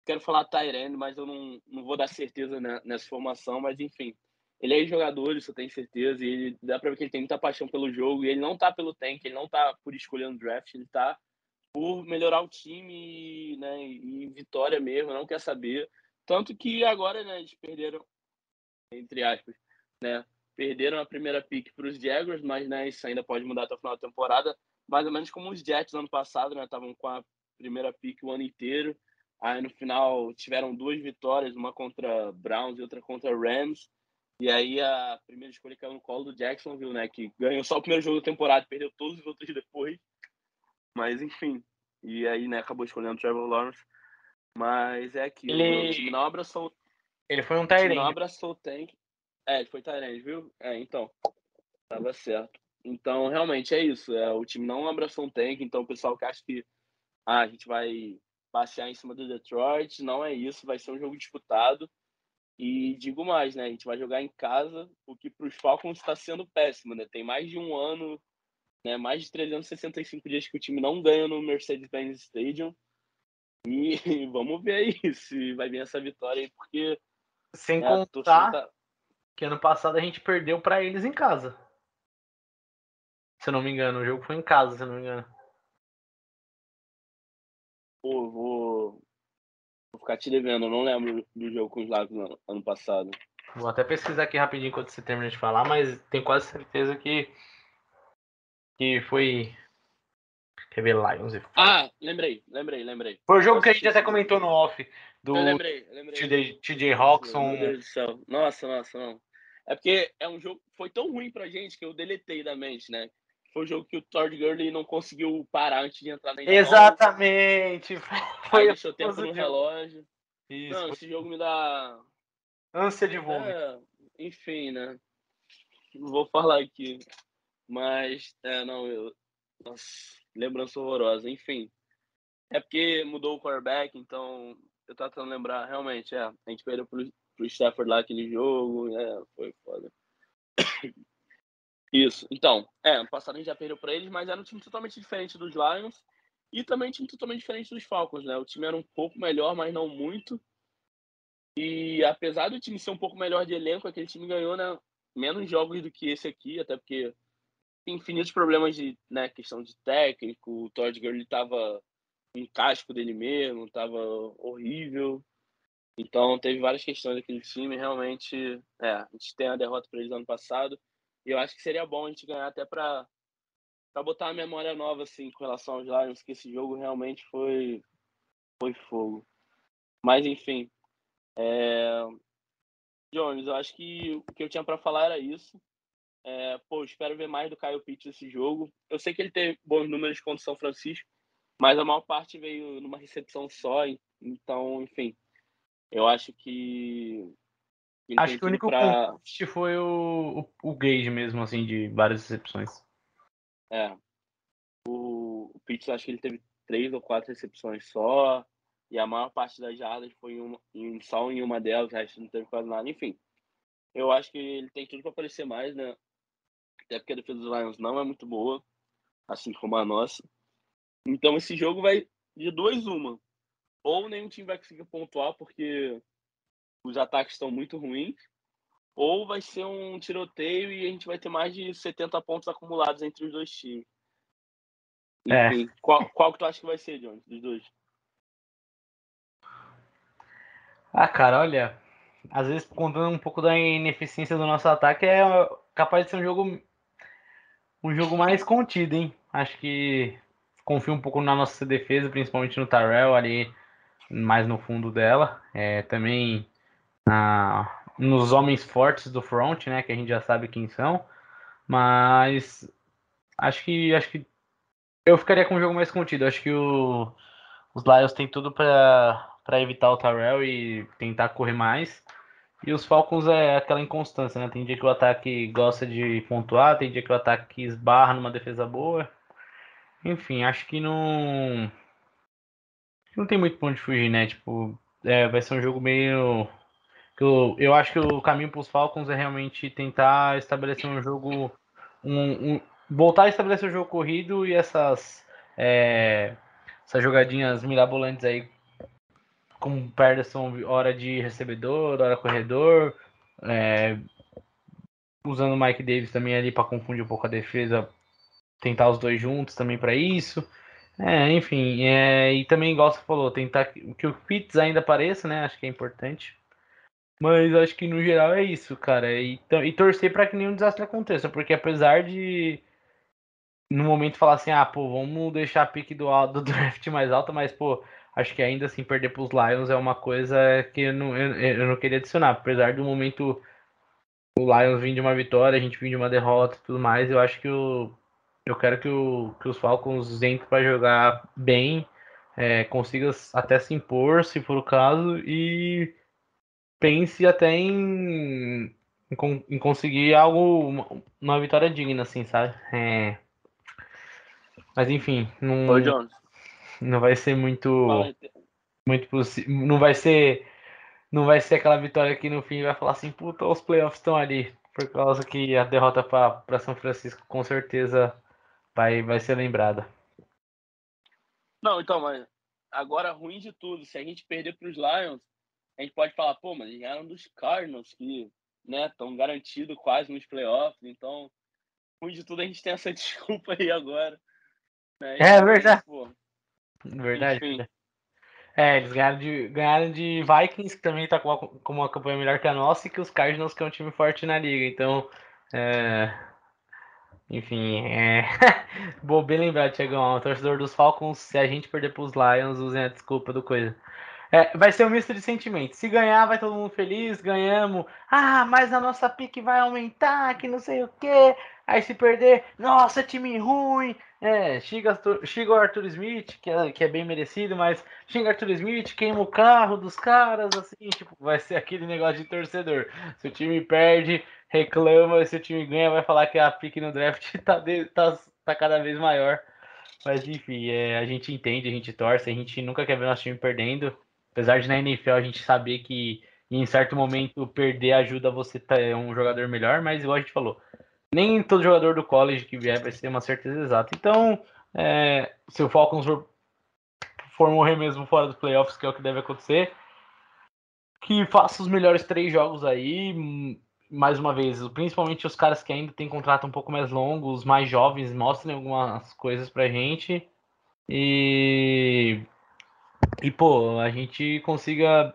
quero falar Tyrande, mas eu não, não vou dar certeza nessa formação, mas enfim ele é jogador, isso eu tenho certeza, e ele, dá pra ver que ele tem muita paixão pelo jogo, e ele não tá pelo tank, ele não tá por escolher um draft, ele tá por melhorar o time, né, e vitória mesmo, não quer saber. Tanto que agora, né, eles perderam, entre aspas, né, perderam a primeira pick para os Jaguars, mas, né, isso ainda pode mudar até o final da temporada, mais ou menos como os Jets ano passado, né, estavam com a primeira pick o ano inteiro, aí no final tiveram duas vitórias, uma contra Browns e outra contra Rams, e aí a primeira escolha caiu no colo do Jacksonville, né? Que ganhou só o primeiro jogo da temporada, perdeu todos os outros depois. Mas enfim. E aí, né, acabou escolhendo o Trevor Lawrence. Mas é aquilo. Ele... O time não abraçou. Ele foi um Tyrande. não abraçou o tank. É, ele foi Tyrande, viu? É, então. Tava certo. Então, realmente é isso. É, o time não abraçou um tank, então o pessoal que acha que ah, a gente vai passear em cima do Detroit, não é isso, vai ser um jogo disputado. E digo mais, né? A gente vai jogar em casa, o que para os Falcons está sendo péssimo, né? Tem mais de um ano, né? Mais de 365 dias que o time não ganha no Mercedes-Benz Stadium. E vamos ver aí se vai vir essa vitória aí, porque. Sem né, contar tá... que ano passado a gente perdeu para eles em casa. Se eu não me engano, o jogo foi em casa, se eu não me engano. Pô, vou, Vou ficar te devendo, eu não lembro do jogo com os Lions no ano passado. Vou até pesquisar aqui rapidinho enquanto você termina de falar, mas tenho quase certeza que que foi Quer ver Lions e Ah, lembrei, lembrei, lembrei. Foi o jogo que a gente até comentou no off do eu lembrei, lembrei. TJ Hawkson. Meu Deus do céu. Nossa, nossa, não. É porque é um jogo foi tão ruim pra gente que eu deletei da mente, né? foi o jogo que o Todd Gurley não conseguiu parar antes de entrar na Exatamente. Foi Aí deixou tempo no relógio. Isso. Não, esse jogo me dá. Ânsia de vômito. É, enfim, né? Não vou falar aqui. Mas, é, não, eu. Nossa, lembrança horrorosa. Enfim. É porque mudou o quarterback, então eu tô tentando lembrar. Realmente, é. A gente perdeu pro, pro Stafford lá aquele jogo. É, foi foda. Isso. Então, é, ano passado a gente já perdeu para eles, mas era um time totalmente diferente dos Lions e também um time totalmente diferente dos Falcons, né? O time era um pouco melhor, mas não muito. E apesar do time ser um pouco melhor de elenco, aquele time ganhou, né, menos jogos do que esse aqui, até porque tem infinitos problemas de, né, questão de técnico, o Todd Gurley tava um casco dele mesmo, tava horrível. Então teve várias questões daquele time, realmente, é, a gente tem a derrota para eles ano passado e eu acho que seria bom a gente ganhar até para botar uma memória nova assim com relação aos Lions, que esse jogo realmente foi foi fogo. Mas enfim, é... Jones, eu acho que o que eu tinha para falar era isso. É, pô, espero ver mais do Kyle Pitts nesse jogo. Eu sei que ele teve bons números contra o São Francisco, mas a maior parte veio numa recepção só. Então, enfim, eu acho que Acho que o único pra... foi o, o, o Gage mesmo, assim, de várias recepções. É. O, o Pitts, acho que ele teve três ou quatro recepções só. E a maior parte das jardas foi em, uma, em só em uma delas, o resto não teve quase nada. Enfim, eu acho que ele tem tudo para aparecer mais, né? Até porque a defesa dos Lions não é muito boa, assim como a nossa. Então esse jogo vai de duas uma. Ou nenhum time vai conseguir pontuar, porque os ataques estão muito ruins, ou vai ser um tiroteio e a gente vai ter mais de 70 pontos acumulados entre os dois times. É. Enfim, é. qual, qual que tu acha que vai ser, John, dos dois? Ah, cara, olha, às vezes contando um pouco da ineficiência do nosso ataque, é capaz de ser um jogo um jogo mais contido, hein? Acho que confio um pouco na nossa defesa, principalmente no Tyrell ali mais no fundo dela. É, também a, nos homens fortes do front, né? Que a gente já sabe quem são. Mas acho que acho que eu ficaria com um jogo mais contido. Acho que o, os Lions têm tudo para evitar o Tyrell e tentar correr mais. E os Falcons é aquela inconstância, né? Tem dia que o ataque gosta de pontuar, tem dia que o ataque esbarra numa defesa boa. Enfim, acho que não. Não tem muito ponto de fugir, né? Tipo, é, vai ser um jogo meio. Eu, eu acho que o caminho para os Falcons é realmente tentar estabelecer um jogo. Um, um, voltar a estabelecer o jogo corrido e essas. É, essas jogadinhas mirabolantes aí com Pederson, hora de recebedor, hora corredor, é, usando o Mike Davis também ali para confundir um pouco a defesa, tentar os dois juntos também para isso. É, enfim, é, e também, igual você falou, tentar que o Fitz ainda apareça, né? Acho que é importante. Mas acho que no geral é isso, cara. E, e torcer para que nenhum desastre aconteça, porque apesar de no momento falar assim, ah, pô, vamos deixar a pique do, do draft mais alta, mas, pô, acho que ainda assim perder para os Lions é uma coisa que eu não, eu, eu, não queria adicionar. Apesar do momento o Lions vir de uma vitória, a gente vir de uma derrota e tudo mais, eu acho que o, eu quero que, o, que os Falcons entrem para jogar bem, é, consiga até se impor, se for o caso, e pense até em, em, em conseguir algo, uma, uma, vitória digna, assim, sabe? É, mas enfim, não, Ô, Jones. não vai ser muito. Muito possível. Não vai ser. Não vai ser aquela vitória que no fim vai falar assim, puta, os playoffs estão ali. Por causa que a derrota para São Francisco com certeza vai, vai ser lembrada. Não, então, mas agora ruim de tudo. Se a gente perder para os Lions, a gente pode falar, pô, mas eles ganharam dos Cardinals, que né, estão garantidos quase nos playoffs. Então, ruim de tudo, a gente tem essa desculpa aí agora. Né? É verdade. Pô, verdade. Enfim. É, eles ganharam de, ganharam de Vikings, que também tá com uma, com uma campanha melhor que a nossa, e que os Cardinals, que é um time forte na liga. Então, é... enfim, é... Bom, bem lembrado, Tiagão. Torcedor dos Falcons, se a gente perder pros Lions, usem a desculpa do coisa. É, vai ser um misto de sentimentos. Se ganhar, vai todo mundo feliz, ganhamos. Ah, mas a nossa pique vai aumentar, que não sei o quê. Aí se perder, nossa, time ruim. É, xinga, xinga o Arthur Smith, que é, que é bem merecido, mas xinga Arthur Smith, queima o carro dos caras, assim, tipo, vai ser aquele negócio de torcedor. Se o time perde, reclama, se o time ganha, vai falar que a pique no draft tá, de, tá, tá cada vez maior. Mas enfim, é, a gente entende, a gente torce, a gente nunca quer ver nosso time perdendo. Apesar de na NFL a gente saber que em certo momento perder ajuda você ter um jogador melhor, mas igual a gente falou, nem todo jogador do college que vier vai ser uma certeza exata. Então, é, se o Falcons for, for morrer mesmo fora dos playoffs, que é o que deve acontecer, que faça os melhores três jogos aí. Mais uma vez, principalmente os caras que ainda têm contrato um pouco mais longo, os mais jovens, mostrem algumas coisas pra gente. E. E, pô, a gente consiga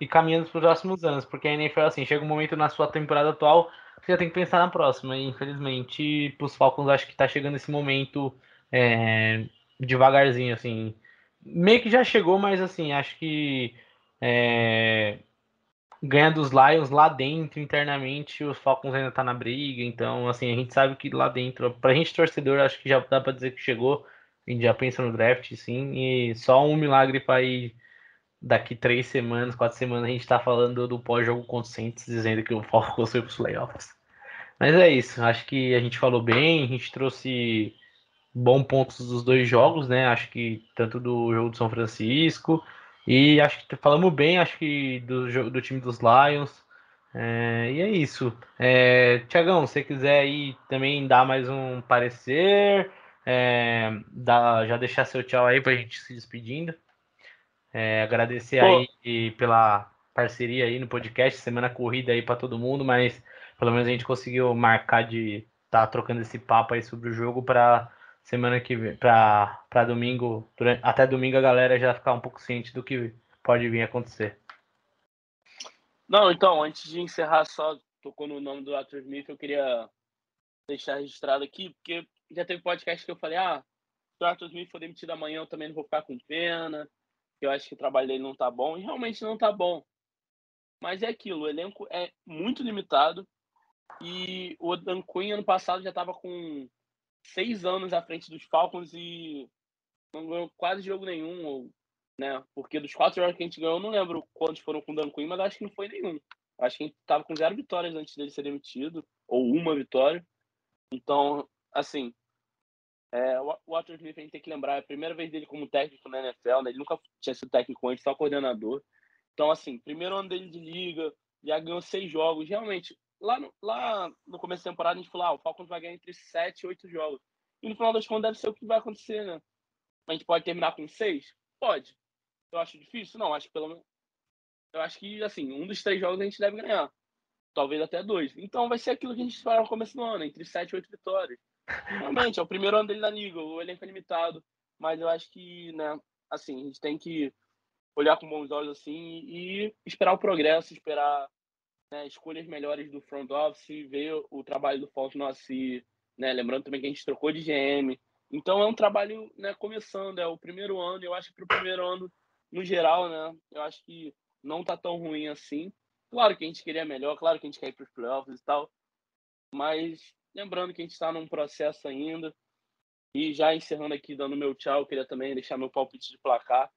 ir caminhando para os próximos anos, porque a NFL, assim, chega um momento na sua temporada atual já tem que pensar na próxima. E infelizmente, para os Falcons, acho que está chegando esse momento é, devagarzinho, assim. Meio que já chegou, mas assim, acho que é, ganha dos Lions lá dentro, internamente, os Falcons ainda tá na briga. Então, assim, a gente sabe que lá dentro, pra gente torcedor, acho que já dá para dizer que chegou. A gente já pensa no draft, sim. E só um milagre para ir daqui três semanas, quatro semanas, a gente tá falando do pós-jogo contra dizendo que o Falcons foi pros playoffs. Mas é isso, acho que a gente falou bem, a gente trouxe bons pontos dos dois jogos, né? Acho que tanto do jogo do São Francisco e acho que falamos bem, acho que do, do time dos Lions. É, e é isso. É, Tiagão, se você quiser aí também dar mais um parecer, é, dar, já deixar seu tchau aí pra gente se despedindo. É, agradecer Pô. aí pela parceria aí no podcast, semana corrida aí para todo mundo, mas pelo menos a gente conseguiu marcar de estar tá trocando esse papo aí sobre o jogo para semana que vem, para domingo, durante, até domingo a galera já ficar um pouco ciente do que pode vir a acontecer. Não, então, antes de encerrar, só tocou no nome do Arthur Smith, eu queria deixar registrado aqui, porque já teve podcast que eu falei, ah, se o Arthur Smith for demitido amanhã, eu também não vou ficar com pena eu acho que o trabalho dele não tá bom, e realmente não tá bom. Mas é aquilo, o elenco é muito limitado. E o Dan Quinn, ano passado, já estava com seis anos à frente dos Falcons e não ganhou quase jogo nenhum. Ou, né? Porque dos quatro jogos que a gente ganhou, eu não lembro quantos foram com o Dan Quinn, mas acho que não foi nenhum. Acho que a gente estava com zero vitórias antes dele ser demitido, ou uma vitória. Então, assim, é, o Walter Smith a gente tem que lembrar, é a primeira vez dele como técnico na NFL, né? Ele nunca tinha sido técnico antes, só coordenador. Então, assim, primeiro ano dele de liga, já ganhou seis jogos. Realmente, lá no, lá no começo da temporada, a gente falou, ah, o Falcons vai ganhar entre sete e oito jogos. E no final das contas, deve ser o que vai acontecer, né? A gente pode terminar com seis? Pode. Eu acho difícil? Não, acho que pelo menos. Eu acho que, assim, um dos três jogos a gente deve ganhar. Talvez até dois. Então vai ser aquilo que a gente esperava no começo do ano, entre sete e oito vitórias. Realmente, é o primeiro ano dele na liga, o elenco é limitado. Mas eu acho que, né, assim, a gente tem que olhar com bons olhos assim e esperar o progresso, esperar né, escolhas melhores do front office, ver o trabalho do Fausto Noassi, né, lembrando também que a gente trocou de GM. Então é um trabalho né, começando, é o primeiro ano, eu acho que para o primeiro ano, no geral, né, eu acho que não tá tão ruim assim. Claro que a gente queria melhor, claro que a gente quer ir para os playoffs e tal, mas lembrando que a gente está num processo ainda. E já encerrando aqui, dando meu tchau, queria também deixar meu palpite de placar.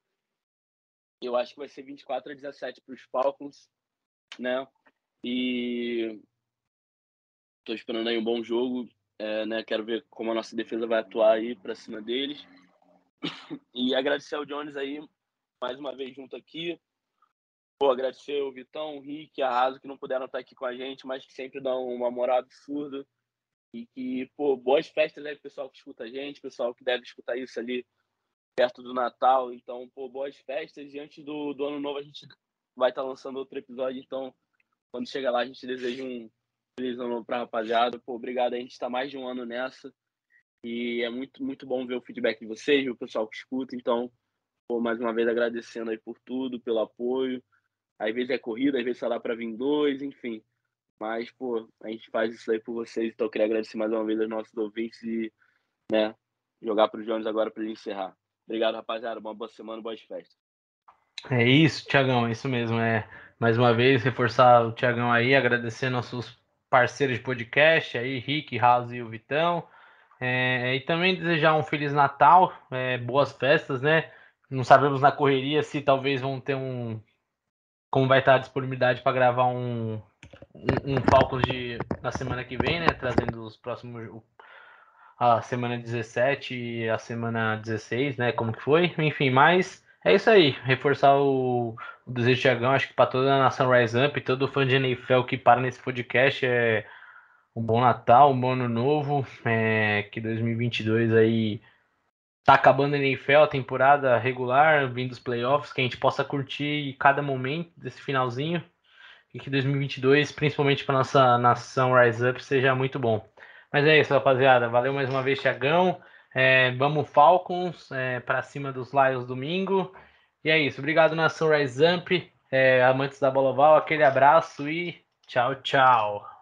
Eu acho que vai ser 24 a 17 para os Falcons, né? E estou esperando aí um bom jogo, é, né? Quero ver como a nossa defesa vai atuar aí para cima deles. E agradecer ao Jones aí mais uma vez junto aqui. Pô, agradecer o Vitão, o Rick, a Raso que não puderam estar aqui com a gente, mas que sempre dão uma moral absurda. E que, pô, boas festas aí, pessoal que escuta a gente, pessoal que deve escutar isso ali perto do Natal. Então, pô, boas festas. E antes do, do ano novo a gente vai estar tá lançando outro episódio. Então, quando chega lá, a gente deseja um feliz ano novo pra rapaziada. Pô, obrigado. A gente está mais de um ano nessa. E é muito, muito bom ver o feedback de vocês, o pessoal que escuta. Então, pô, mais uma vez agradecendo aí por tudo, pelo apoio. Às vezes é corrida, às vezes só dá para vir dois, enfim. Mas, pô, a gente faz isso aí por vocês. Então, eu queria agradecer mais uma vez aos nossos ouvintes e, né, jogar para o Jones agora para ele encerrar. Obrigado, rapaziada. Uma boa semana, boas festas. É isso, Tiagão, é isso mesmo. É mais uma vez reforçar o Tiagão aí, agradecer nossos parceiros de podcast aí, Rick, House e o Vitão. É, e também desejar um Feliz Natal, é, boas festas, né? Não sabemos na correria se talvez vão ter um. Como vai estar a disponibilidade para gravar um, um, um de, na semana que vem, né? Trazendo os próximos a semana 17 e a semana 16, né? Como que foi? Enfim, mas é isso aí. Reforçar o, o desejo de acho que para toda a nação Rise Up, todo fã de NFL que para nesse podcast é um bom Natal, um bom ano novo, é, que 2022 aí tá acabando a NFL, a temporada regular, vindo os playoffs, que a gente possa curtir cada momento desse finalzinho e que 2022, principalmente para nossa nação Rise Up, seja muito bom. Mas é isso, rapaziada. Valeu mais uma vez, Thiagão. É, vamos Falcons é, para cima dos Lions domingo. E é isso. Obrigado, Nação Rise Up, é, amantes da bola oval. Aquele abraço e tchau, tchau.